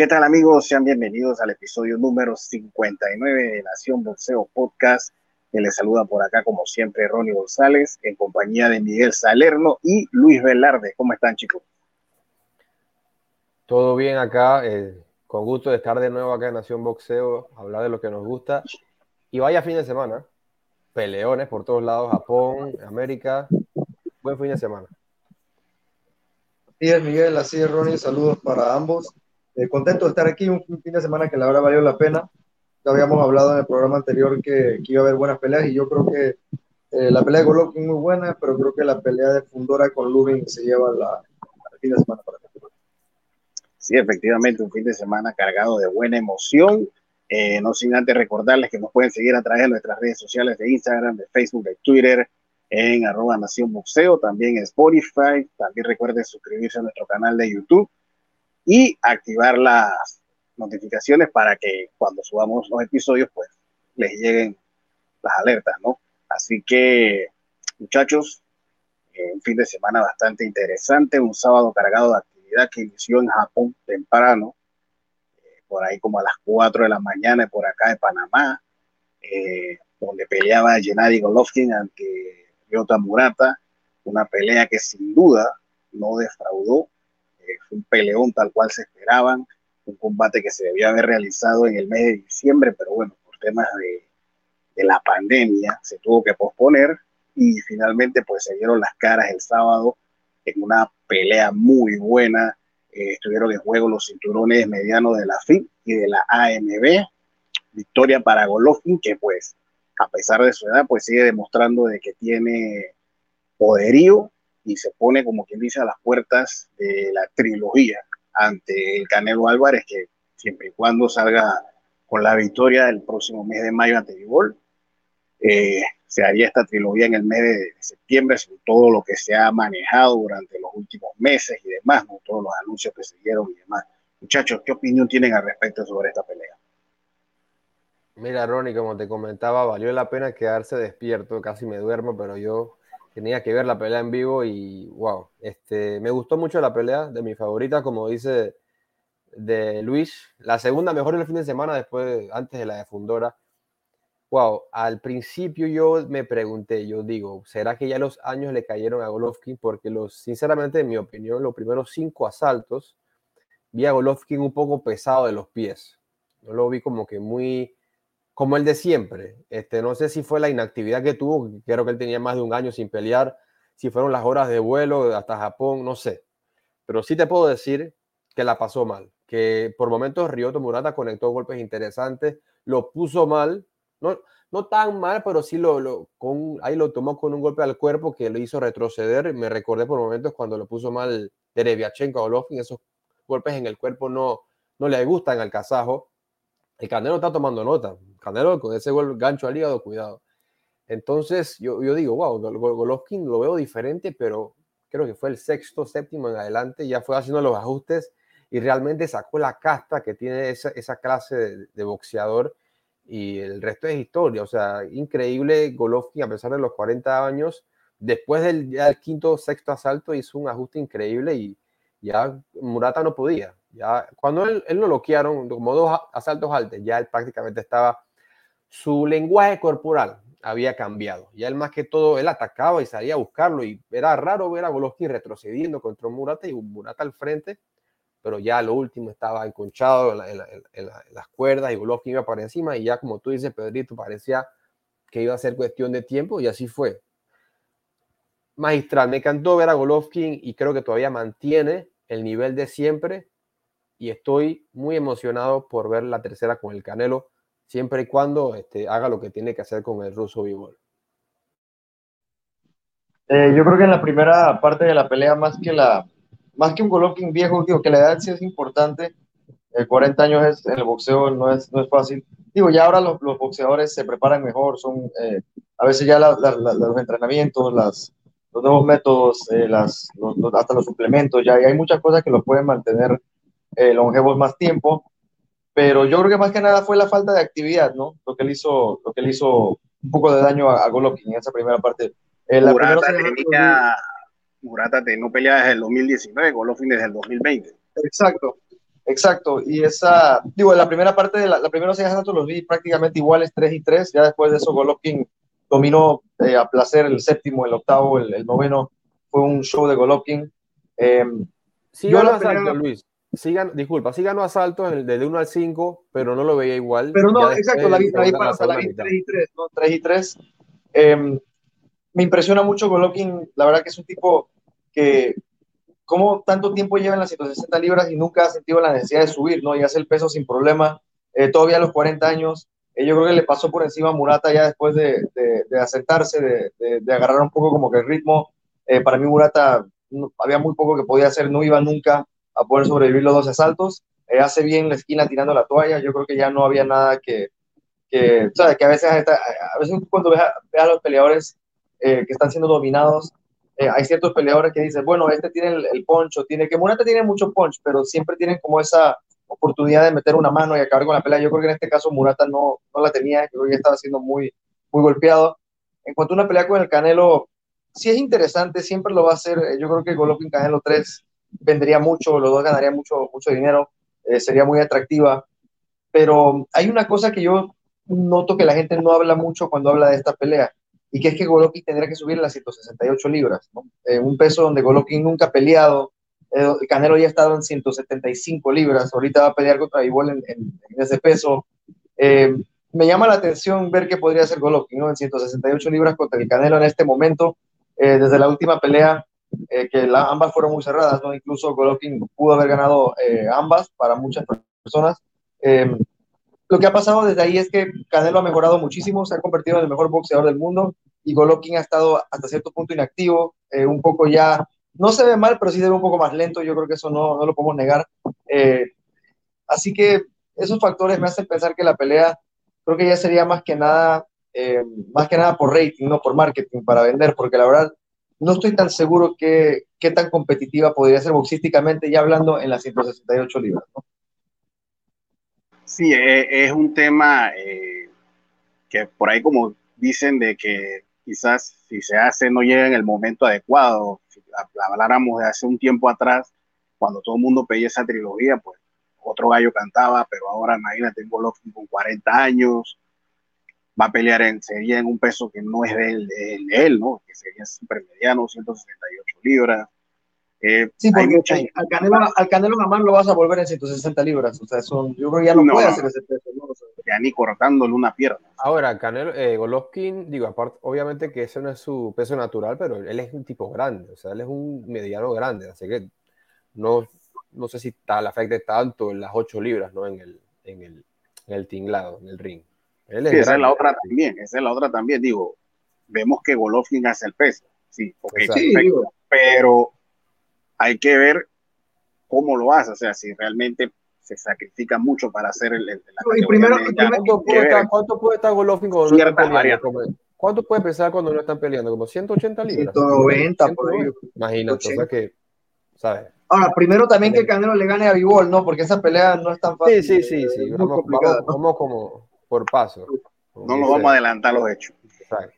¿Qué tal amigos? Sean bienvenidos al episodio número 59 de Nación Boxeo Podcast. Que les saluda por acá como siempre Ronnie González en compañía de Miguel Salerno y Luis Velarde. ¿Cómo están chicos? Todo bien acá, eh, con gusto de estar de nuevo acá en Nación Boxeo, hablar de lo que nos gusta. Y vaya fin de semana, peleones por todos lados, Japón, América. Buen fin de semana. Así es, Miguel, así es, Ronnie. Saludos para ambos. Eh, contento de estar aquí, un fin de semana que la verdad valió la pena. Ya habíamos hablado en el programa anterior que, que iba a haber buenas peleas y yo creo que eh, la pelea de Golovkin muy buena, pero creo que la pelea de Fundora con Lubin se lleva la, fin de semana para Sí, efectivamente, un fin de semana cargado de buena emoción. Eh, no sin antes recordarles que nos pueden seguir a través de nuestras redes sociales de Instagram, de Facebook, de Twitter, en arroba Nación Boxeo, también en Spotify. También recuerden suscribirse a nuestro canal de YouTube y activar las notificaciones para que cuando subamos los episodios, pues les lleguen las alertas, ¿no? Así que, muchachos, eh, un fin de semana bastante interesante, un sábado cargado de actividad que inició en Japón temprano, eh, por ahí como a las 4 de la mañana por acá de Panamá, eh, donde peleaba Gennady Golovkin ante Ryota Murata, una pelea que sin duda no defraudó, fue un peleón tal cual se esperaban, un combate que se debía haber realizado en el mes de diciembre, pero bueno, por temas de, de la pandemia se tuvo que posponer y finalmente pues se dieron las caras el sábado en una pelea muy buena. Eh, estuvieron en juego los cinturones medianos de la FIB y de la AMB. Victoria para Golovkin, que pues a pesar de su edad, pues sigue demostrando de que tiene poderío y se pone, como quien dice, a las puertas de la trilogía ante el Canelo Álvarez, que siempre y cuando salga con la victoria el próximo mes de mayo ante Vivol, eh, se haría esta trilogía en el mes de, septiembre, sin todo lo que se ha manejado durante los últimos meses y demás, todos los anuncios que se dieron y demás. Muchachos, ¿qué opinión tienen al respecto sobre esta pelea? Mira, Ronnie, como te comentaba, valió la pena quedarse despierto, casi me duermo, pero yo tenía que ver la pelea en vivo y wow, este, me gustó mucho la pelea, de mi favorita, como dice de Luis, la segunda mejor del fin de semana después, antes de la de Fundora. Wow, al principio yo me pregunté, yo digo, ¿será que ya los años le cayeron a Golovkin? Porque los, sinceramente, en mi opinión, los primeros cinco asaltos vi a Golovkin un poco pesado de los pies. No lo vi como que muy, como el de siempre. Este, no sé si fue la inactividad que tuvo, creo que él tenía más de un año sin pelear, si fueron las horas de vuelo hasta Japón, no sé. Pero sí te puedo decir que la pasó mal, que por momentos Ryoto Murata conectó golpes interesantes, lo puso mal no, no tan mal, pero sí lo, lo con, ahí lo tomó con un golpe al cuerpo que lo hizo retroceder. Me recordé por momentos cuando lo puso mal Dereviachenko a Golovkin, esos golpes en el cuerpo no, no le gustan al kazajo. El Canelo está tomando nota. Canelo con ese gol, gancho al hígado, cuidado. Entonces yo, yo digo, wow, Golovkin lo veo diferente, pero creo que fue el sexto, séptimo en adelante, ya fue haciendo los ajustes y realmente sacó la casta que tiene esa, esa clase de, de boxeador y el resto es historia. O sea, increíble. Golovkin, a pesar de los 40 años, después del quinto sexto asalto, hizo un ajuste increíble y ya Murata no podía. Ya, cuando él, él lo bloquearon, como dos asaltos altos, ya él prácticamente estaba. Su lenguaje corporal había cambiado. Ya él, más que todo, él atacaba y salía a buscarlo. Y era raro ver a Golovkin retrocediendo contra Murata y Murata al frente pero ya lo último estaba enconchado en, las cuerdas y Golovkin iba para encima y ya como tú dices, Pedrito, parecía que iba a ser cuestión de tiempo y así fue. Magistral, me encantó ver a Golovkin y creo que todavía mantiene el nivel de siempre y estoy muy emocionado por ver la tercera con el Canelo, siempre y cuando este, haga lo que tiene que hacer con el ruso Vivol. Eh, yo creo que en la primera parte de la pelea, más que la, más que un Golovkin viejo, digo que la edad sí es importante. 40 años es, en el boxeo no es, no es fácil. Digo, ya ahora los, los boxeadores se preparan mejor, son eh, a veces ya los entrenamientos, los nuevos métodos, eh, las, hasta los suplementos, ya hay muchas cosas que los pueden mantener eh, longevos más tiempo. Pero yo creo que más que nada fue la falta de actividad, ¿no? Lo que le hizo, lo que le hizo un poco de daño a, Golovkin en esa primera parte. la Murata no pelea desde el 2019, Golovkin desde el 2020. Exacto. Exacto, y esa, digo, la primera parte de la, la primera seis asaltos los vi prácticamente iguales, 3 y 3, ya después de eso Golovkin dominó eh, a placer el séptimo, el octavo, el, noveno, fue un show de Golovkin. Eh, sí ganó asalto, Luis, sí disculpa, sí ganó asalto de 1 al 5, pero no lo veía igual. Pero no, exacto, la vi, para la vi 3 y 3, ¿no? 3 y 3. Eh, me impresiona mucho Golovkin, la verdad que es un tipo que cómo tanto tiempo lleva en las 160 libras y nunca ha sentido la necesidad de subir, ¿no? Y hace el peso sin problema, eh, todavía a los 40 años. Eh, yo creo que le pasó por encima a Murata ya después de, de, de asentarse, de, de, agarrar un poco como que el ritmo. Eh, para mí Murata había muy poco que podía hacer, no iba nunca a poder sobrevivir los dos asaltos. hace bien la esquina tirando la toalla, yo creo que ya no había nada que, que ¿sabes? Que a veces, a veces cuando ves a, a los peleadores que están siendo dominados, eh, hay ciertos peleadores que dicen, bueno, este tiene el, poncho, tiene que Murata tiene mucho punch, pero siempre tienen como esa oportunidad de meter una mano y acabar con la pelea. Yo creo que en este caso Murata no, no la tenía, creo que estaba siendo muy, muy golpeado. En cuanto a una pelea con el Canelo, sí es interesante, siempre lo va a hacer. Yo creo que Golovkin Canelo 3 vendería mucho, los dos ganarían mucho, mucho dinero, eh, sería muy atractiva. Pero hay una cosa que yo noto que la gente no habla mucho cuando habla de esta pelea y que es que Golovkin tendría que subir las 168 libras. Eh, un peso donde Golovkin nunca ha peleado, eh, Canelo ya ha estado en 175 libras, ahorita va a pelear contra Ivol en, en, ese peso. Eh, me llama la atención ver qué podría hacer Golovkin, ¿no? En 168 libras contra el Canelo en este momento, desde la última pelea, que la, ambas fueron muy cerradas, ¿no? Incluso Golovkin pudo haber ganado ambas para muchas personas lo que ha pasado desde ahí es que Canelo ha mejorado muchísimo, se ha convertido en el mejor boxeador del mundo y Golovkin ha estado hasta cierto punto inactivo, eh, un poco ya, no se ve mal, pero sí se ve un poco más lento, yo creo que eso no, no lo podemos negar. Eh, así que esos factores me hacen pensar que la pelea creo que ya sería más que nada, eh, más que nada por rating, no por marketing, para vender, porque la verdad no estoy tan seguro que, qué tan competitiva podría ser boxísticamente, ya hablando en las 168 libras. Sí, e, es, un tema eh, que por ahí como dicen de que quizás si se hace no llega en el momento adecuado. Si habláramos de hace un tiempo atrás, cuando todo el mundo pedía esa trilogía, pues otro gallo cantaba, pero ahora imagínate, tengo Golovkin con 40 años, va a pelear en, sería en un peso que no es de él, de él ¿no? Que sería super mediano, 168 libras. Eh, sí, porque al, Canelo, al Canelo jamás lo vas a volver en 160 libras. O sea, son, yo creo que ya no, puede hacer ese peso. ¿no? ya ni cortándole una pierna. Ahora, Canelo, eh, Golovkin, digo, aparte, obviamente que ese no es su peso natural, pero él es un tipo grande. O sea, él es un mediano grande. Así que no, no sé si tal, afecte tanto en las 8 libras, ¿no? En el, en el, en el tinglado, en el ring. Él es esa es la otra también. Esa es la otra también. Digo, vemos que Golovkin hace el peso. Sí, okay, sí pero hay que ver cómo lo hace, o sea, si realmente se sacrifica mucho para hacer el, el y primero, ¿cuánto, puede estar, ¿cuánto, puede estar, Golovkin cuando no están peleando? ¿Cuánto puede pesar cuando no están peleando? ¿Como 180 libras? 190, por ahí. Imagínate, o sea que, ¿sabes? Ahora, primero también que Canelo le gane a Bivol, ¿no? Porque esa pelea no es tan fácil. Sí, sí, sí, sí. Vamos, vamos, vamos, como por paso. No nos vamos a adelantar los hechos. Exacto.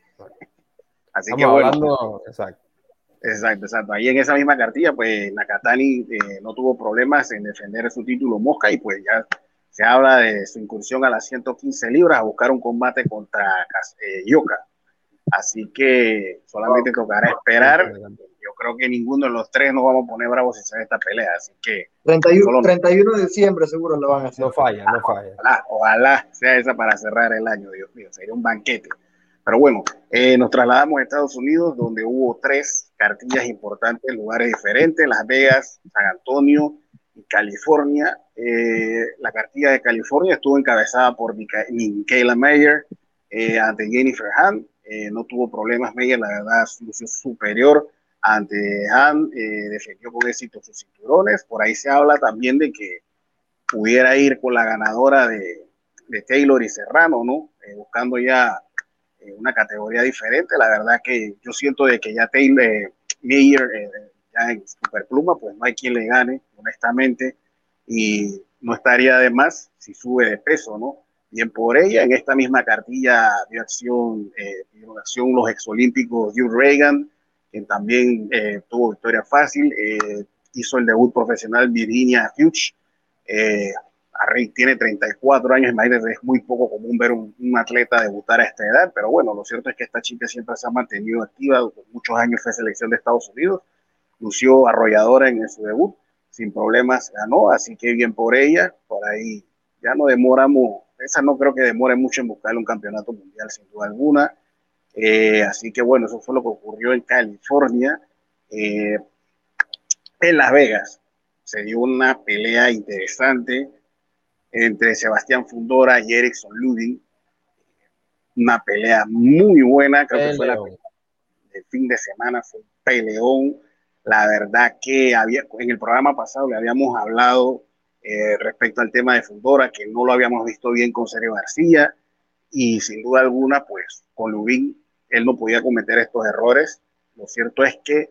Así que bueno. Hablando, exacto. Exacto, exacto. Ahí en esa misma cartilla, pues Nakatani eh, no tuvo problemas en defender su título Mosca y pues ya se habla de su incursión a las 115 libras a buscar un combate contra eh, Yoka. Así que solamente tocará esperar. Creo que ninguno de los tres nos vamos a poner bravos en esta pelea. Así que 31, 31 de diciembre seguro lo van a hacer. No falla, no falla. Ojalá, ojalá sea esa para cerrar el año, Dios mío. Sería un banquete. Pero bueno, eh, nos trasladamos a Estados Unidos, donde hubo tres cartillas importantes en lugares diferentes, Las Vegas, San Antonio y California. Eh, la cartilla de California estuvo encabezada por Michaela Mayer eh, ante Jennifer Hahn. no tuvo problemas Mayer, la verdad, lució superior ante Hahn, defendió con éxito sus cinturones. Por ahí se habla también de que pudiera ir con la ganadora de, de Taylor y Serrano, ¿no? buscando ya una categoría diferente. La verdad que yo siento de que ya Taylor eh, Meyer, eh, ya en Superpluma, pues no hay quien le gane, honestamente, y no estaría de más si sube de peso, ¿no? Bien por ella, en esta misma cartilla de acción, eh, acción los exolímpicos Hugh Reagan, quien también tuvo victoria fácil, hizo el debut profesional Virginia Fuchs, Eh, tiene 34 años, es muy poco común ver un, atleta debutar a esta edad, pero bueno, lo cierto es que esta chica siempre se ha mantenido activa, muchos años fue selección de Estados Unidos, lució arrolladora en su debut, sin problemas ganó, así que bien por ella, por ahí ya no demoramos, esa no creo que demore mucho en buscar un campeonato mundial, sin duda alguna, eh, así que bueno, eso fue lo que ocurrió en California. Eh, en Las Vegas se dio una pelea interesante entre Sebastián Fundora y Erickson Ludin. Una pelea muy buena, creo que fue la el fin de semana, fue un peleón. La verdad que había, en el programa pasado le habíamos hablado eh, respecto al tema de Fundora, que no lo habíamos visto bien con Sergio García, y sin duda alguna, pues con Lubin él no podía cometer estos errores. Lo cierto es que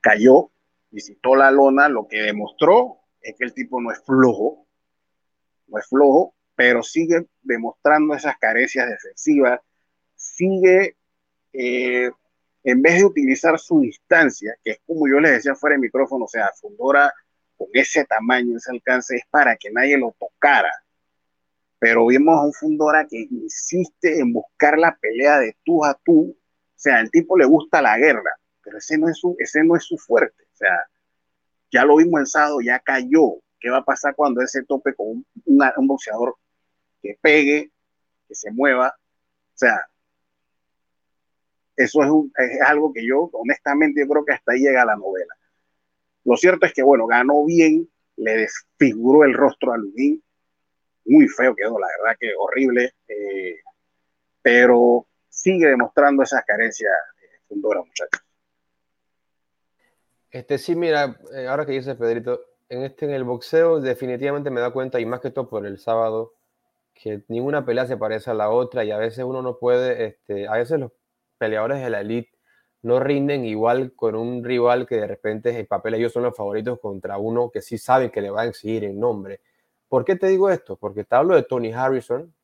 cayó, visitó la lona, lo que demostró es que el tipo no es flojo, no es flojo, pero sigue demostrando esas carencias defensivas, sigue, eh, en vez de utilizar su distancia, que es como yo les decía fuera de micrófono, o sea, Fundora con ese tamaño, ese alcance, es para que nadie lo tocara. Pero vimos a un Fundora que insiste en buscar la pelea de tú a tú. O sea, al tipo le gusta la guerra, pero ese no es su, ese no es su fuerte. O sea, ya lo vimos en sábado, ya cayó, ¿Qué va a pasar cuando ese tope con un, boxeador que pegue, que se mueva? O sea, eso es, algo que yo, honestamente, yo creo que hasta ahí llega la novela. Lo cierto es que, bueno, ganó bien, le desfiguró el rostro a Lubin, muy feo quedó, la verdad que horrible, eh, pero sigue demostrando esas carencias eh, fundoras, muchachos. Este sí, mira, eh, ahora que dice Pedrito, en este en el boxeo definitivamente me da cuenta, y más que todo por el sábado, que ninguna pelea se parece a la otra y a veces uno no puede, este, a veces los peleadores de la elite no rinden igual con un rival que de repente en papel ellos son los favoritos contra uno que sí saben que le va a exigir el nombre. ¿Por qué te digo esto? Porque te hablo de Tony Harrison,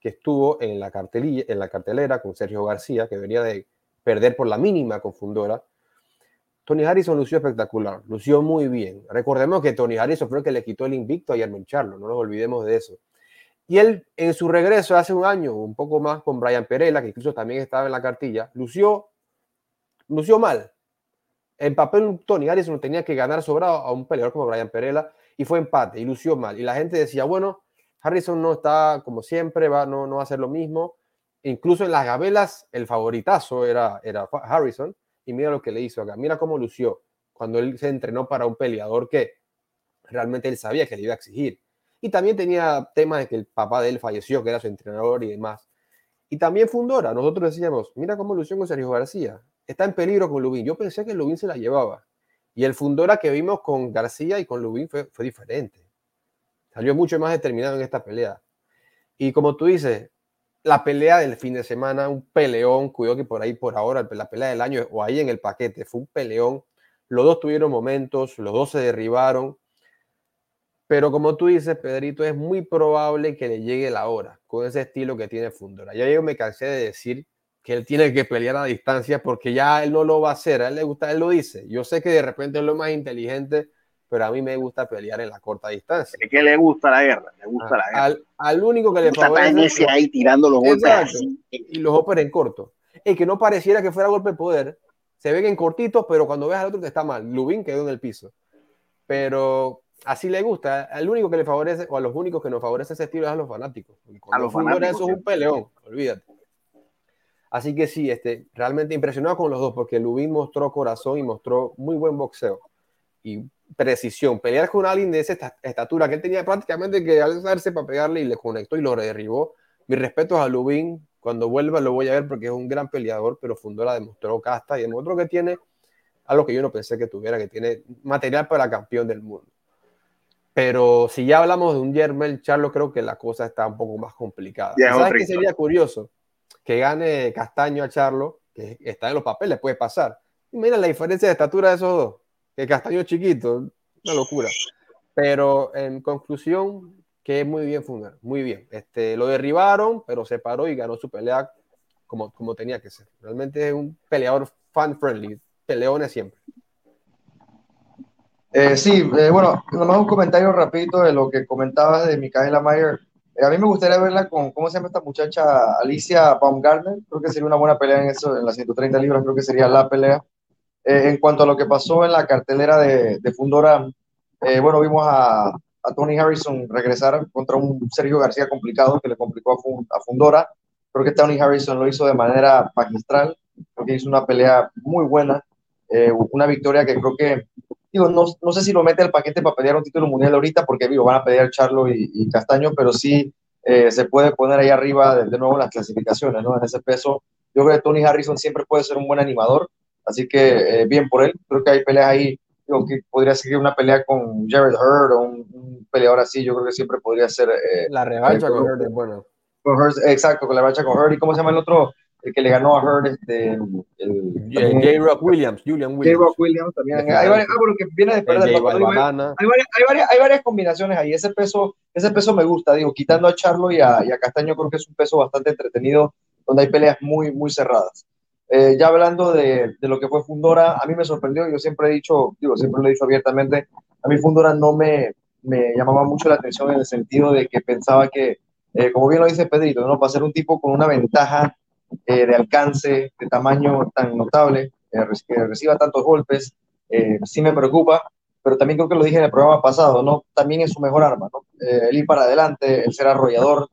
que estuvo en la, cartelilla, en la cartelera con Sergio García, que venía de perder por la mínima con Fundora, Tony Harrison lució espectacular, lució muy bien. Recordemos que Tony Harrison fue el que le quitó el invicto a Jeremy Charlo, no nos olvidemos de eso. Y él, en su regreso hace un año, un poco más con Brian Perella, que incluso también estaba en la cartilla, lució, lució mal. En papel, Tony Harrison tenía que ganar sobrado a un peleador como Brian Perella y fue empate y lució mal. Y la gente decía, bueno, Harrison no está como siempre, va, no, no va a hacer lo mismo. Incluso en las gabelas, el favoritazo era, era Harrison y mira lo que le hizo acá. Mira cómo lució cuando él se entrenó para un peleador que realmente él sabía que le iba a exigir. Y también tenía temas de que el papá de él falleció, que era su entrenador y demás. Y también Fundora, nosotros decíamos, mira cómo lució con Sergio García. Está en peligro con Lubín. Yo pensé que Lubín se la llevaba. Y el Fundora que vimos con García y con Lubín fue, diferente. Salió mucho más determinado en esta pelea. Y como tú dices, la pelea del fin de semana, un peleón, cuidado que por ahí, por ahora, la pelea del año o ahí en el paquete, fue un peleón. Los dos tuvieron momentos, los dos se derribaron. Pero como tú dices, Pedrito, es muy probable que le llegue la hora con ese estilo que tiene Fundora. Ya yo me cansé de decir que él tiene que pelear a distancia porque ya él no lo va a hacer. A él le gusta, él lo dice. Yo sé que de repente es lo más inteligente pero a mí me gusta pelear en la corta distancia. Es que le gusta la guerra, le gusta la guerra. Al, único que le favorece... ahí tirando los golpes Y los golpes en corto. Y que no pareciera que fuera golpe de poder. Se ven en cortitos, pero cuando ves al otro te está mal. Lubin quedó en el piso. Pero así le gusta. Al único que le favorece, o a los únicos que nos favorece ese estilo es a los fanáticos. a los fanáticos. Eso es un peleón, olvídate. Así que sí, este, realmente impresionado con los dos, porque Lubin mostró corazón y mostró muy buen boxeo. Y precisión. Pelear con alguien de esa estatura que él tenía prácticamente que alzarse para pegarle y le conectó y lo derribó. Mis respetos a Lubin. Cuando vuelva lo voy a ver porque es un gran peleador, pero Fundora demostró casta y demostró que tiene algo que yo no pensé que tuviera, que tiene material para campeón del mundo. Pero si ya hablamos de un Yermel Charlo, creo que la cosa está un poco más complicada. ¿Sabes qué sería curioso? Que gane Castaño a Charlo, que está en los papeles, puede pasar. Y mira la diferencia de estatura de esos dos que Castaño chiquito, una locura. Pero en conclusión, que es muy bien fundar, muy bien. Este, lo derribaron, pero se paró y ganó su pelea como, como tenía que ser. Realmente es un peleador fan-friendly, peleones siempre. Eh, sí, eh, bueno, nomás un comentario rapidito de lo que comentabas de Micaela Mayer. Eh, a mí me gustaría verla con, ¿cómo se llama esta muchacha? Alicia Baumgartner. Creo que sería una buena pelea en eso, en las 130 libras, creo que sería la pelea. en cuanto a lo que pasó en la cartelera de, Fundora, bueno, vimos a, Tony Harrison regresar contra un Sergio García complicado que le complicó a, a Fundora. Creo que Tony Harrison lo hizo de manera magistral, creo que hizo una pelea muy buena, una victoria que creo que digo, no, no, sé si lo mete al paquete para pelear un título mundial ahorita, porque digo, van a pelear Charlo y, Castaño, pero sí eh, se puede poner ahí arriba de, nuevo las clasificaciones, ¿no? En ese peso. Yo creo que Tony Harrison siempre puede ser un buen animador, así que eh, bien por él. Creo que hay peleas ahí, digo, que podría seguir una pelea con Jared Hurd o un, peleador así, yo creo que siempre podría ser. Eh, la revancha con Hurd es bueno. Con Hurd, exacto, con la revancha con Hurd. ¿Y cómo se llama el otro? El que le ganó a Hurd, este, J. Rock Williams, Julian Williams. J. Rock Williams también. Hay varias, ah, porque viene de perder. Hay, varias, hay, varias, hay varias combinaciones ahí. Ese peso, ese peso me gusta, digo, quitando a Charlo y a, y a Castaño, creo que es un peso bastante entretenido, donde hay peleas muy, muy cerradas. Eh, ya hablando de, de, lo que fue Fundora, a mí me sorprendió, yo siempre he dicho, digo, siempre lo he dicho abiertamente, a mí Fundora no me, me llamaba mucho la atención en el sentido de que pensaba que, eh, como bien lo dice Pedrito, ¿no? para ser un tipo con una ventaja eh, de alcance, de tamaño tan notable, eh, que reciba tantos golpes, eh, sí me preocupa, pero también creo que lo dije en el programa pasado, ¿no? También es su mejor arma, ¿no? el ir para adelante, el ser arrollador.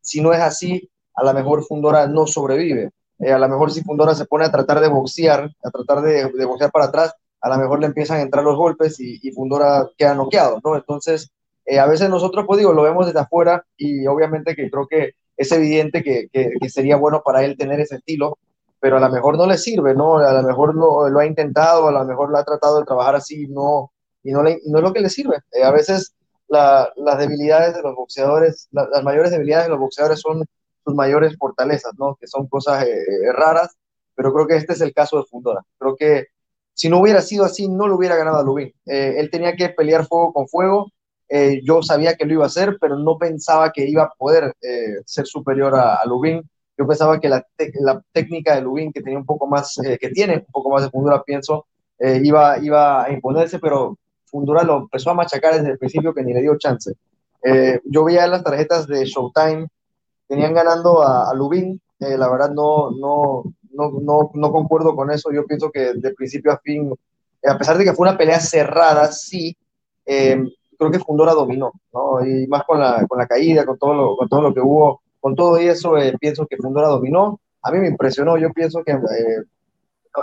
si no es así, a lo mejor Fundora no sobrevive. a lo mejor si Fundora se pone a tratar de boxear, a tratar de, de boxear para atrás, a lo mejor le empiezan a entrar los golpes y, y Fundora queda noqueado, ¿no? Entonces, a veces nosotros, pues digo, lo vemos desde afuera y obviamente que creo que es evidente que, que, sería bueno para él tener ese estilo, pero a lo mejor no le sirve, ¿no? A lo mejor lo, lo ha intentado, a lo mejor lo ha tratado de trabajar así no, y, no, le, no es lo que le sirve. Eh, a veces la, las debilidades de los boxeadores, las mayores debilidades de los boxeadores son sus mayores fortalezas, ¿no? Que son cosas eh, eh, raras, pero creo que este es el caso de Fundora. Creo que si no hubiera sido así, no lo hubiera ganado a Lubin. él tenía que pelear fuego con fuego, eh, yo sabía que lo iba a hacer, pero no pensaba que iba a poder eh, ser superior a, a, Lubin. Yo pensaba que la, la, técnica de Lubin, que tenía un poco más, eh, que tiene un poco más de fundura, pienso, iba, iba a imponerse, pero Fundura lo empezó a machacar desde el principio que ni le dio chance. yo veía las tarjetas de Showtime, tenían ganando a, a Lubin, la verdad no, no, no, no, no concuerdo con eso, yo pienso que de principio a fin, a pesar de que fue una pelea cerrada, sí, creo que Fundora dominó, ¿no? Y más con la, con la caída, con todo, lo, con todo lo que hubo, con todo eso, eh, pienso que Fundora dominó. A mí me impresionó, yo pienso que, eh,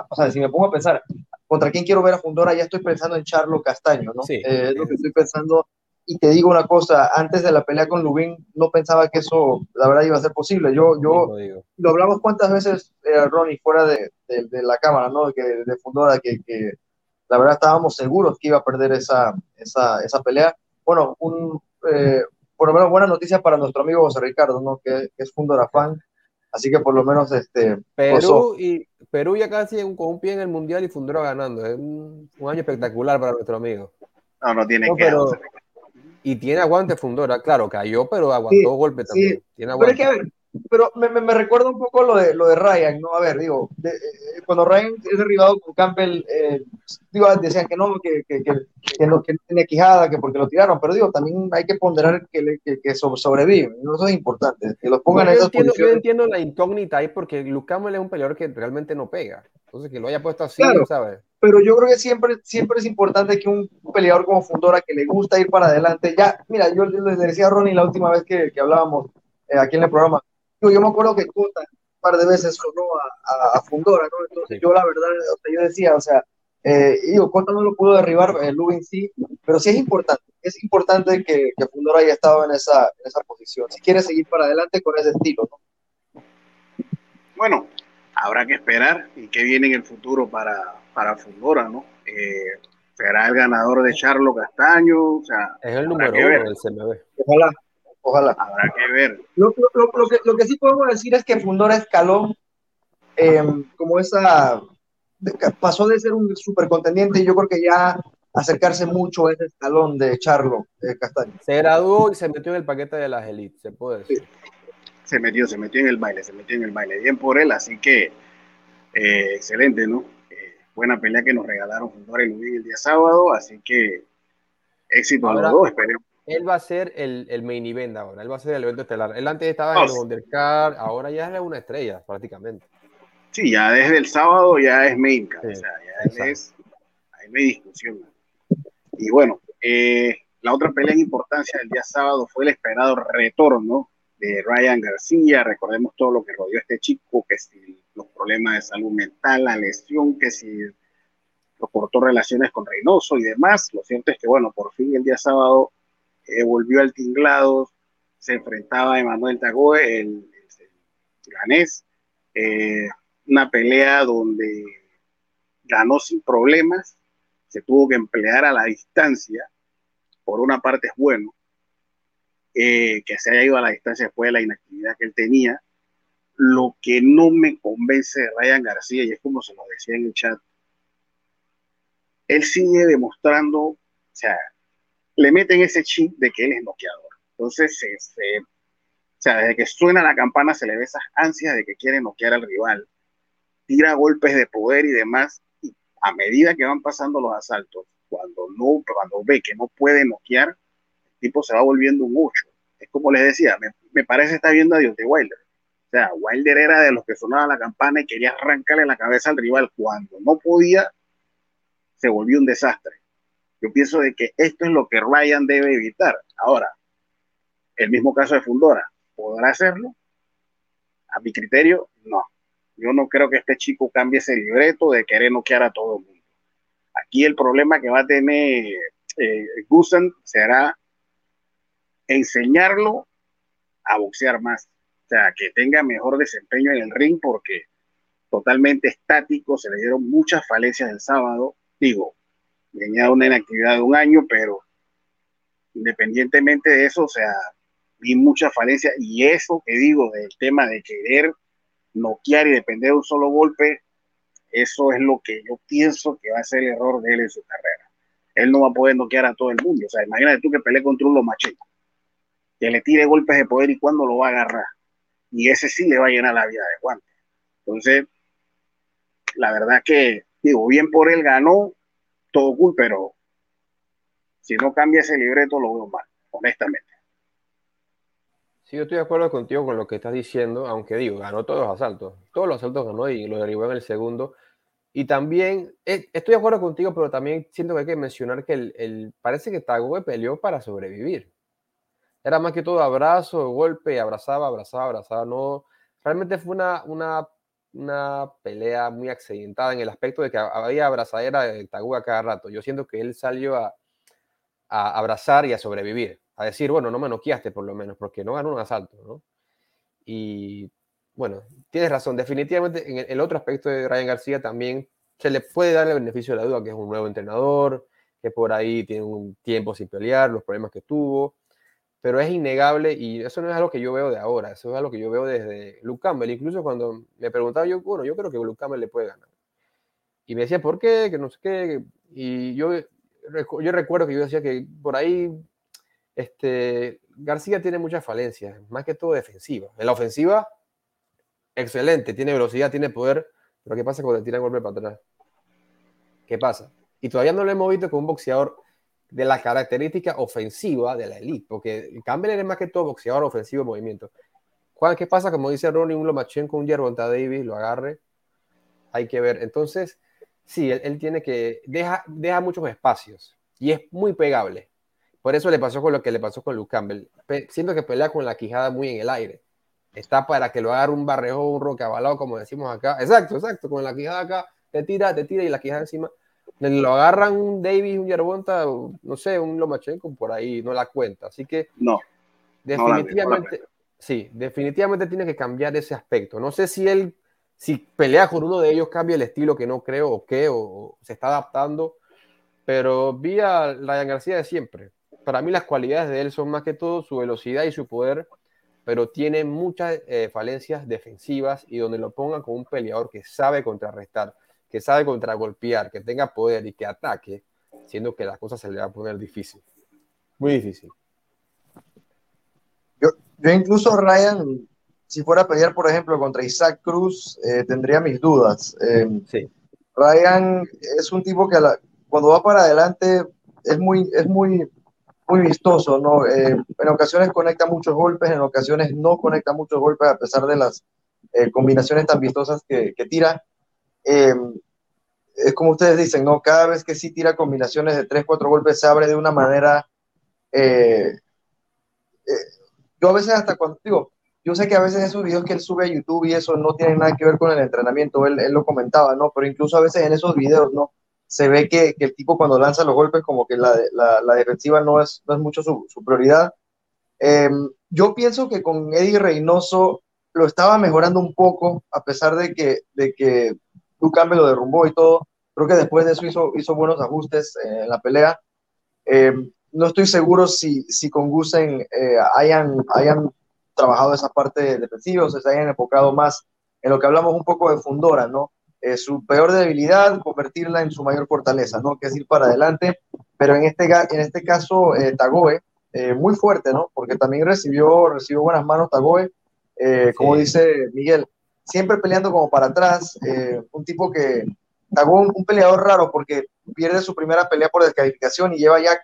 o sea, si me pongo a pensar, ¿contra quién quiero ver a Fundora? Ya estoy pensando en Charlo Castaño, ¿no? Sí, eh, es lo que estoy pensando. Y te digo una cosa, antes de la pelea con Lubin, no pensaba que eso, la verdad, iba a ser posible. Yo, yo, lo hablamos cuántas veces, Ronnie, fuera de, de, de, la cámara, ¿no? Que, de Fundora, que, que la verdad estábamos seguros que iba a perder esa, esa, esa pelea. Bueno, un, eh, por lo menos buena noticia para nuestro amigo José Ricardo, ¿no? que, es fundador fan. Así que por lo menos este. Perú, y, Perú ya casi con un pie en el mundial y Fundora ganando. Es un, año espectacular para nuestro amigo. No, no tiene que. Pero, y tiene aguante Fundora, claro, cayó, pero aguantó golpe también. Tiene aguante. Pero es que, pero me, me, recuerda un poco lo de, lo de Ryan, ¿no? A ver, digo, eh, cuando Ryan es derribado con Campbell, eh, digo, decían que no, que, que, que, no, que no tenía quijada, que porque lo tiraron, pero digo, también hay que ponderar que, que, que sobrevive, eso es importante, que lo pongan en esas entiendo, Yo entiendo la incógnita ahí porque Luke Campbell es un peleador que realmente no pega, entonces que lo haya puesto así, claro, ¿sabes? Pero yo creo que siempre, siempre es importante que un peleador como Fundora, que le gusta ir para adelante, ya, mira, yo les decía a Ronnie la última vez que, que hablábamos eh, aquí en el programa, yo, me acuerdo que Cota un par de veces sonó a, a, Fundora, ¿no? Entonces yo la verdad, o sea, yo decía, o sea, eh, digo, Cota no lo pudo derribar, el Lubin sí, pero sí es importante, es importante que, que Fundora haya estado en esa, en esa posición, si quiere seguir para adelante con ese estilo, ¿no? Bueno, habrá que esperar y qué viene en el futuro para, para Fundora, ¿no? Eh, será el ganador de Charlo Castaño, o sea, es el número uno del CMB. Ojalá, Ojalá. Habrá que ver. Lo, lo, lo, que, lo, que, sí podemos decir es que Fundora escaló eh, como esa. pasó de ser un super contendiente y yo creo que ya acercarse mucho a ese escalón de Charlo eh, Castaño. Se graduó y se metió en el paquete de las élites, se puede decir. Sí. Se metió, se metió en el baile, se metió en el baile. Bien por él, así que eh, excelente, ¿no? buena pelea que nos regalaron Fundora y Luis el día sábado, así que éxito a los dos, esperemos. Él va a ser el, el, main event ahora, él va a ser el evento estelar. Él antes estaba en el undercard, ahora ya es una estrella prácticamente. Sí, ya desde el sábado ya es main card, o sea, ya es, ahí no hay discusión. Y bueno, eh, la otra pelea en importancia del día sábado fue el esperado retorno de Ryan García. Recordemos todo lo que rodeó a este chico, que si los problemas de salud mental, la lesión, que si cortó relaciones con Reynoso y demás. Lo cierto es que, bueno, por fin el día sábado eh, volvió al tinglado, se enfrentaba a Emanuel Tagoe, el, ganés. Eh, una pelea donde ganó sin problemas, se tuvo que emplear a la distancia. Por una parte es bueno, eh, que se haya ido a la distancia después de la inactividad que él tenía. Lo que no me convence de Ryan García, y es como se lo decía en el chat, él sigue demostrando, o sea, le meten ese chip de que él es noqueador. Entonces, se, o sea, desde que suena la campana se le ve esas ansias de que quiere noquear al rival, tira golpes de poder y demás, y a medida que van pasando los asaltos, cuando no, cuando ve que no puede noquear, el tipo se va volviendo un 8. Es como les decía, me, me parece estar viendo a Dios de Wilder. O sea, Wilder era de los que sonaba la campana y quería arrancarle la cabeza al rival. Cuando no podía, se volvió un desastre. Yo pienso de que esto es lo que Ryan debe evitar. Ahora, el mismo caso de Fundora, ¿podrá hacerlo? A mi criterio, no. Yo no creo que este chico cambie ese libreto de querer noquear a todo el mundo. Aquí el problema que va a tener eh, será enseñarlo a boxear más. O sea, que tenga mejor desempeño en el ring porque totalmente estático, se le dieron muchas falencias el sábado digo, venía una inactividad de un año, pero independientemente de eso, o sea, vi mucha falencia y eso que digo del tema de querer noquear y depender de un solo golpe, eso es lo que yo pienso que va a ser el error de él en su carrera. Él no va a poder noquear a todo el mundo. O sea, imagínate tú que pelee contra un Lomachenko, que le tire golpes de poder y cuándo lo va a agarrar. Y ese sí le va a llenar la vida de guante. Entonces, la verdad que digo, bien por él ganó, todo cool, pero si no cambia ese libreto lo veo mal, honestamente. Sí, yo estoy de acuerdo contigo con lo que estás diciendo, aunque digo, ganó todos los asaltos, todos los asaltos ganó y lo derribó en el segundo. Y también eh, estoy de acuerdo contigo, pero también siento que hay que mencionar que el, parece que Tagoe peleó para sobrevivir. Era más que todo abrazo, golpe, abrazaba, abrazaba, abrazaba. No, realmente fue una, una una pelea muy accidentada en el aspecto de que había abrazadera de Taguga cada rato. Yo siento que él salió a, abrazar y a sobrevivir, a decir, bueno, no me noqueaste por lo menos, porque no ganó un asalto, ¿no? Y bueno, tienes razón, definitivamente en el, otro aspecto de Ryan García también se le puede dar el beneficio de la duda, que es un nuevo entrenador, que por ahí tiene un tiempo sin pelear, los problemas que tuvo, pero es innegable y eso no es algo que yo veo de ahora, eso es algo que yo veo desde Luke Campbell. Incluso cuando me preguntaba yo, bueno, yo creo que Luke Campbell le puede ganar. Y me decía, ¿por qué? Que no sé qué. Y yo, yo recuerdo que yo decía que por ahí este, García tiene muchas falencias, más que todo defensiva. En la ofensiva, excelente, tiene velocidad, tiene poder, pero ¿qué pasa cuando le tiran golpe para atrás? ¿Qué pasa? Y todavía no lo hemos visto con un boxeador de la característica ofensiva de la elite, porque Campbell es más que todo boxeador ofensivo en movimiento. ¿Qué pasa? Como dice Ronnie, un Lomachenko, un Yerbonta Davis, lo agarre, hay que ver. Entonces, sí, él, tiene que, deja, deja muchos espacios y es muy pegable. Por eso le pasó con lo que le pasó con Luke Campbell. siento que pelea con la quijada muy en el aire. Está para que lo agarre un barrejo, un rocabalado, como decimos acá. Exacto, exacto, con la quijada acá, te tira, te tira y la quijada encima lo agarran un Davis, un Yerbonta, no sé, un Lomachenko, por ahí no la cuenta. Así que no, definitivamente, sí, definitivamente tiene que cambiar ese aspecto. No sé si él, si pelea con uno de ellos, cambia el estilo, que no creo, o qué, o, se está adaptando. Pero vi a Ryan García de siempre. Para mí las cualidades de él son más que todo su velocidad y su poder, pero tiene muchas eh, falencias defensivas y donde lo pongan con un peleador que sabe contrarrestar que sabe contragolpear, que tenga poder y que ataque, siendo que las cosas se le va a poner difícil. Muy difícil. Yo, yo incluso, Ryan, si fuera a pelear, por ejemplo, contra Isaac Cruz, eh, tendría mis dudas. Em, sí. Ryan es un tipo que cuando va para adelante es muy, es muy, muy vistoso, ¿no? Eh, en ocasiones conecta muchos golpes, en ocasiones no conecta muchos golpes a pesar de las eh, combinaciones tan vistosas que, que tira. Eh, es como ustedes dicen, ¿no? Cada vez que sí tira combinaciones de 3, 4 golpes se abre de una manera... yo a veces hasta cuando digo, yo sé que a veces esos videos que él sube a YouTube y eso no tienen nada que ver con el entrenamiento, él, él lo comentaba, ¿no? Pero incluso a veces en esos videos, ¿no? Se ve que, que el tipo cuando lanza los golpes como que la, la, la defensiva no es, no es mucho su, su prioridad. Eh, yo pienso que con Eddie Reynoso lo estaba mejorando un poco, a pesar de que, de que Ducambe lo derrumbó y todo. Creo que después de eso hizo, hizo buenos ajustes eh, en la pelea. Eh, no estoy seguro si, si con Gusen eh, hayan, hayan trabajado esa parte defensiva o se hayan enfocado más en lo que hablamos un poco de Fundora, ¿no? Su peor debilidad, convertirla en su mayor fortaleza, ¿no? Que es ir para adelante, pero en este, en este caso, Tagoe, muy fuerte, ¿no? Porque también recibió, recibió buenas manos Tagoe, como dice Miguel, siempre peleando como para atrás, eh, un tipo que, Tagoe, un, un peleador raro porque pierde su primera pelea por descalificación y lleva ya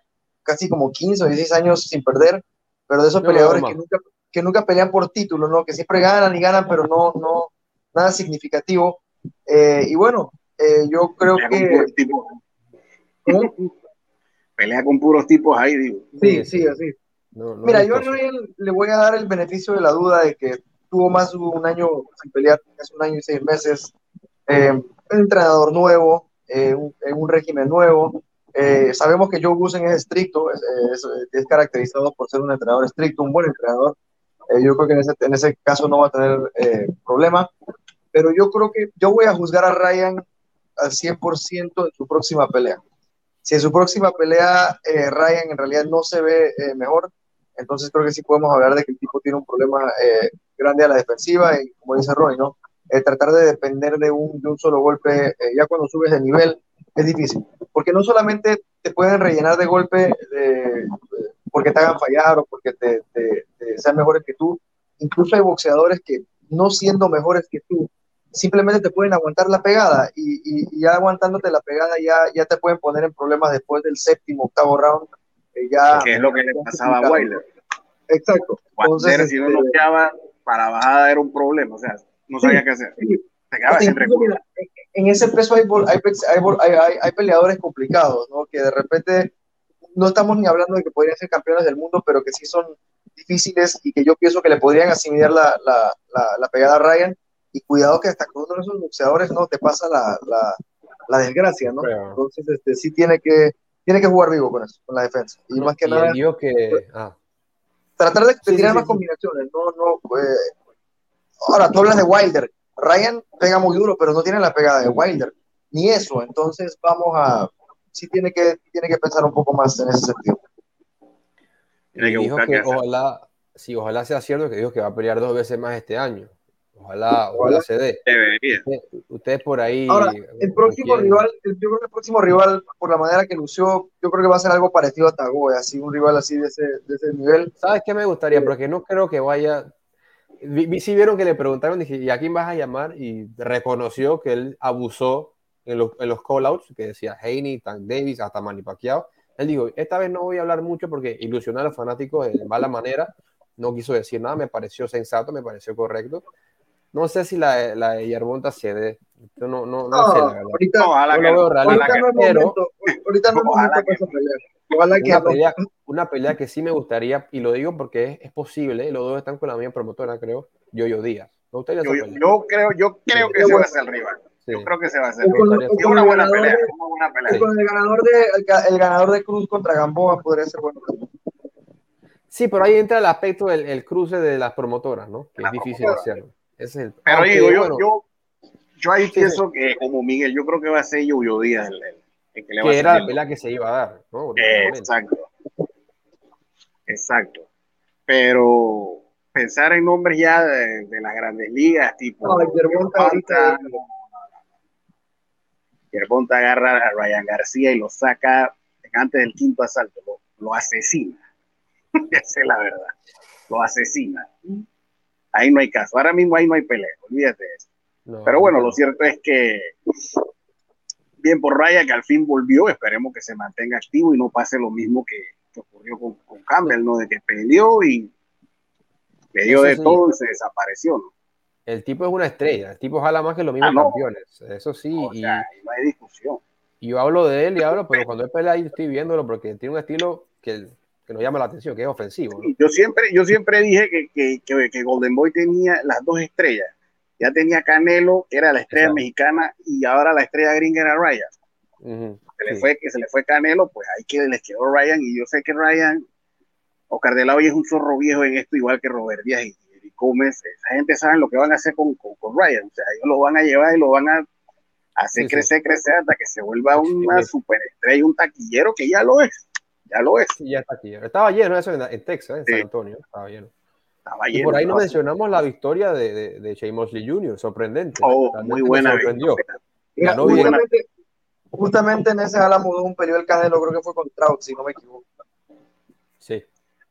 casi como 15 o 16 años sin perder, pero de esos No, peleadores no, que nunca, que nunca pelean por título, ¿no? Que siempre ganan y ganan, pero no, no, nada significativo. Eh, y bueno, eh, yo creo Pelea con que... puros tipos, ¿Cómo? pelea con puros tipos ahí, digo. Sí, sí, así. No, no Mira, yo a vistoso. Ryan le voy a dar el beneficio de la duda de que tuvo más un año sin pelear, casi un año y seis meses. Eh, un entrenador nuevo, eh, un, en un régimen nuevo. Eh, sabemos que Joe Gusen es estricto, es, es- es caracterizado por ser un entrenador estricto, un buen entrenador. Eh, yo creo que en ese, en ese caso no va a tener eh, problema. Pero yo creo que yo voy a juzgar a Ryan al 100% en su próxima pelea. Si en su próxima pelea eh, Ryan en realidad no se ve eh, mejor, entonces creo que sí podemos hablar de que el tipo tiene un problema eh, grande a la defensiva y como dice Roy, ¿no? Eh, tratar de depender de un, de un solo golpe, eh, ya cuando subes de nivel, es difícil. Porque no solamente te pueden rellenar de golpe de- porque te hagan fallar o porque te, te- te sean mejores que tú, incluso hay boxeadores que no siendo mejores que tú, simplemente te pueden aguantar la pegada y, y- y ya aguantándote la pegada ya, ya te pueden poner en problemas después del séptimo, octavo round. eh, ya, Que es lo que le pasaba a Wilder. Exacto. Entonces, no este, para bajada era un problema, o sea, no sabía qué hacer. sí, Se quedaba mira, en- ese peso hay, hay, hay hay- hay- hay peleadores complicados, ¿no? Que de repente no estamos ni hablando de que podrían ser campeones del mundo, pero que sí son difíciles y que yo pienso que le podrían asimilar la, la, la, la pegada a Ryan. Y cuidado que hasta con uno de esos boxeadores no te pasa la, la, la desgracia, ¿no? Claro. Entonces, este, sí tiene que, tiene que jugar vivo con eso, con la defensa. Y más que y nada, que. Ah, tratar de, de tirar sí, más sí. combinaciones, no, no. eh, Ahora, tú hablas de Wilder. Ryan pega muy duro, pero no tiene la pegada de Wilder. Ni eso. Entonces, vamos a. Sí, tiene que, tiene que pensar un poco más en ese sentido. Tiene que dijo buscar que hacer. ojalá, sí, ojalá sea cierto que dijo que va a pelear dos veces más este año. Ojalá, ojalá se dé. Debería. Usted- Ustedes por ahí. Ahora, el próximo rival, el, yo creo que el próximo rival, por la manera que lució, yo creo que va a ser algo parecido a Tagoe, así un rival así de ese, de ese nivel. ¿Sabes qué me gustaría? Porque no creo que vaya. Vi, vi- sí vieron que le preguntaron, dije, ¿y a quién vas a llamar? Y reconoció que él abusó en los, en los call-outs, que decía Haney, Tank Davis, hasta Manny Pacquiao. Él dijo, esta vez no voy a hablar mucho porque ilusionar a los fanáticos de mala manera. No quiso decir nada, me pareció sensato, me pareció correcto. No sé si la, la de Yerbonta se dé. Yo no, no, no sé, la verdad. ahorita, Ojalá Yo que no. ahorita no es momento, ahorita no es Ojalá momento que para esa pelea. Ojalá que una no. pelea, una pelea que sí me gustaría, y lo digo porque es, es posible, los dos están con la misma promotora, creo, Yoyo Díaz. Me gustaría esa Yo, yo, yo creo, yo creo que ese va a ser el rival. Sí. Yo creo que se va a hacer. Con, con una el buena ganador pelea, de- una buena o pelea. con el ganador de el, ga- el ganador de Cruz contra Gamboa podría ser bueno. Sí, pero ahí entra el aspecto del el cruce de las promotoras, ¿no? Que es difícil hacerlo. Ese es el, Pero aunque, digo, yo, bueno, yo, yo ahí sí. pienso que, como Miguel, yo creo que va a ser Yoyo Díaz el, el- el que le va a que era la el- pelea que se iba a dar, ¿no? Eh, exacto. Exacto. Pero pensar en nombres ya de, de las grandes ligas, tipo No, Yerbonta agarra a Ryan García y lo saca antes del quinto asalto, lo, lo asesina. Esa es la verdad. Lo asesina. Ahí no hay caso. Ahora mismo ahí no hay pelea, olvídate de eso. No, Pero bueno, no. lo cierto es que bien por Raya que al fin volvió, esperemos que se mantenga activo y no pase lo mismo que, ocurrió con, Campbell, ¿no? De que peleó y le dio de todo y se desapareció, ¿no? El tipo es una estrella, el tipo jala más que los mismos ah, campeones, eso sí. y, no hay discusión. Y yo hablo de él y hablo, pero cuando él pelea ahí estoy viéndolo porque tiene un estilo que, que nos llama la atención, que es ofensivo. Yo, siempre, yo siempre dije que, que, que, Golden Boy tenía las dos estrellas. Ya tenía Canelo, que era la estrella mexicana, y ahora la estrella gringa era Ryan. se, le fue, que se le fue Canelo, pues ahí que les quedó Ryan, y yo sé que Ryan, Oscar de la Hoya es un zorro viejo en esto, igual que Robert Díaz y, Gómez. Esa gente sabe lo que van a hacer con, con, con Ryan. O sea, ellos lo van a llevar y lo van a hacer crecer, crecer hasta que se vuelva una superestrella, un taquillero que ya lo es, ya lo es. ya está taquillero. Estaba lleno eso en, Texas, en San Antonio, estaba lleno. Estaba lleno y por ahí no mencionamos la victoria de, de, de Shea Mosley Jr., sorprendente. Oh, muy buena. justamente, justamente, en ese ala mudó un periodo el Canelo, creo que fue con Trout, si no me equivoco. Sí.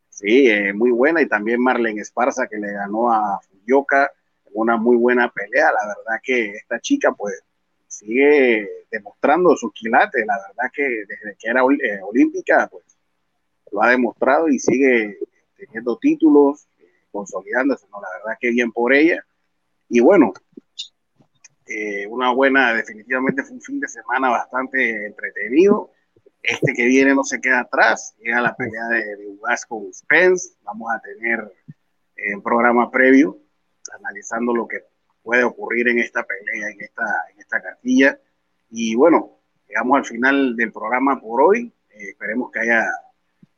Sí, eh, muy buena. Y también Marlene Esparza, que le ganó a Fuyoka, una muy buena pelea. La verdad que esta chica, pues, sigue demostrando su quilate. La verdad que desde que era eh, olímpica, pues lo ha demostrado y sigue teniendo títulos, consolidándose. ¿no? La verdad que bien por ella. Y bueno, eh, una buena, definitivamente fue un fin de semana bastante entretenido. Este que viene no se queda atrás, llega la pelea de, de Ugas con Spence. Vamos a tener un programa previo analizando lo que puede ocurrir en esta pelea, en esta, en esta cartilla. Y bueno, llegamos al final del programa por hoy. Eh, esperemos que haya,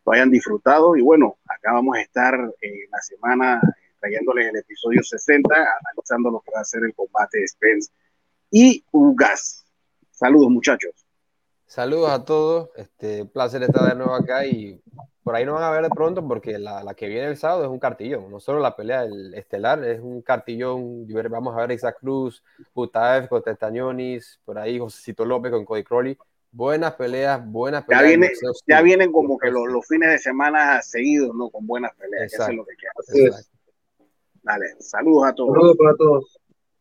lo hayan disfrutado. Y bueno, acá vamos a estar en la semana trayéndoles el episodio 60, analizando lo que va a ser el combate de Spence y Ugas. Saludos, muchachos. Saludos a todos. Este placer estar de nuevo acá y por ahí no van a ver de pronto porque la, la, que viene el sábado es un cartillón. No solo la pelea del estelar, es un cartillón. Vamos a ver a Isaac Cruz, Putaev con Testañonis, por ahí Josecito López con Cody Crowley. Buenas peleas, buenas peleas. Ya, viene, ya vienen como que los, los, fines de semana seguidos, ¿no? Con buenas peleas. Eso es lo que queda. Dale, saludos a todos. Saludos para todos.